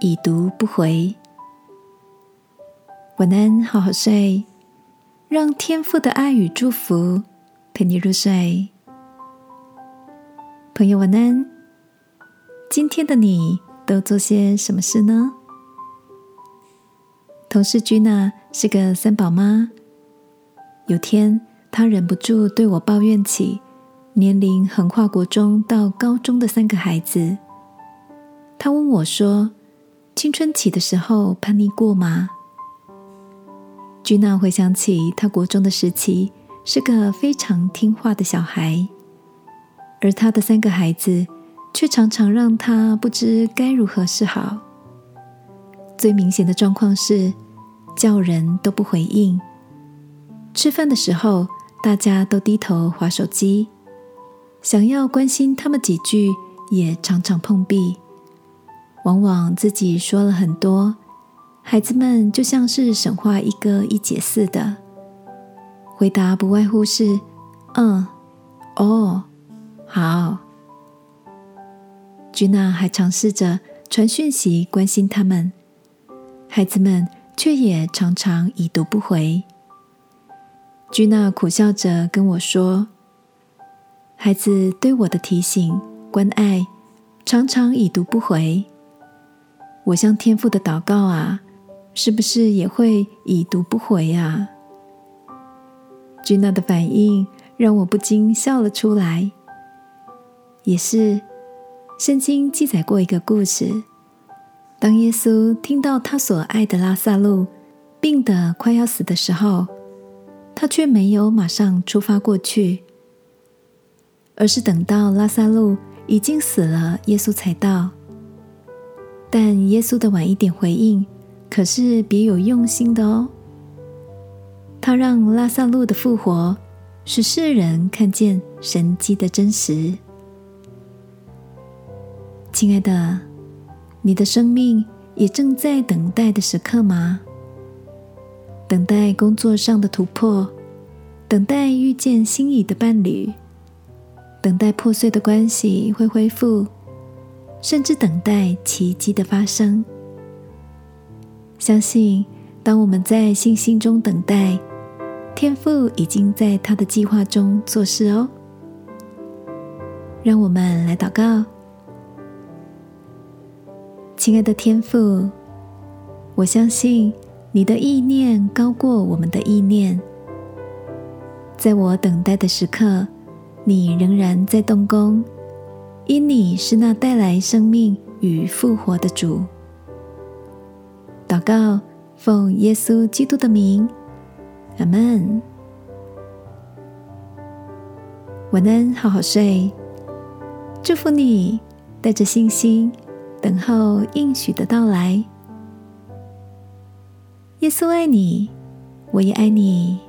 已读不回。晚安，好好睡，让天父的爱与祝福陪你入睡。朋友，晚安。今天的你都做些什么事呢？同事居娜是个三宝妈。有天，她忍不住对我抱怨起年龄横跨国中到高中的三个孩子。她问我说：“青春期的时候叛逆过吗？”居娜回想起她国中的时期，是个非常听话的小孩。而他的三个孩子却常常让他不知该如何是好。最明显的状况是，叫人都不回应；吃饭的时候，大家都低头划手机，想要关心他们几句，也常常碰壁。往往自己说了很多，孩子们就像是神话一哥一姐似的，回答不外乎是“嗯，哦”。好，居娜还尝试着传讯息关心他们，孩子们却也常常已读不回。居娜苦笑着跟我说：“孩子对我的提醒、关爱，常常已读不回。我向天父的祷告啊，是不是也会已读不回啊？”居娜的反应让我不禁笑了出来。也是，圣经记载过一个故事。当耶稣听到他所爱的拉萨路病得快要死的时候，他却没有马上出发过去，而是等到拉萨路已经死了，耶稣才到。但耶稣的晚一点回应，可是别有用心的哦。他让拉萨路的复活，使世人看见神迹的真实。亲爱的，你的生命也正在等待的时刻吗？等待工作上的突破，等待遇见心仪的伴侣，等待破碎的关系会恢复，甚至等待奇迹的发生。相信，当我们在信心中等待，天父已经在他的计划中做事哦。让我们来祷告。亲爱的天父，我相信你的意念高过我们的意念。在我等待的时刻，你仍然在动工，因你是那带来生命与复活的主。祷告，奉耶稣基督的名，阿门。晚安，好好睡。祝福你，带着信心。等候应许的到来。耶稣爱你，我也爱你。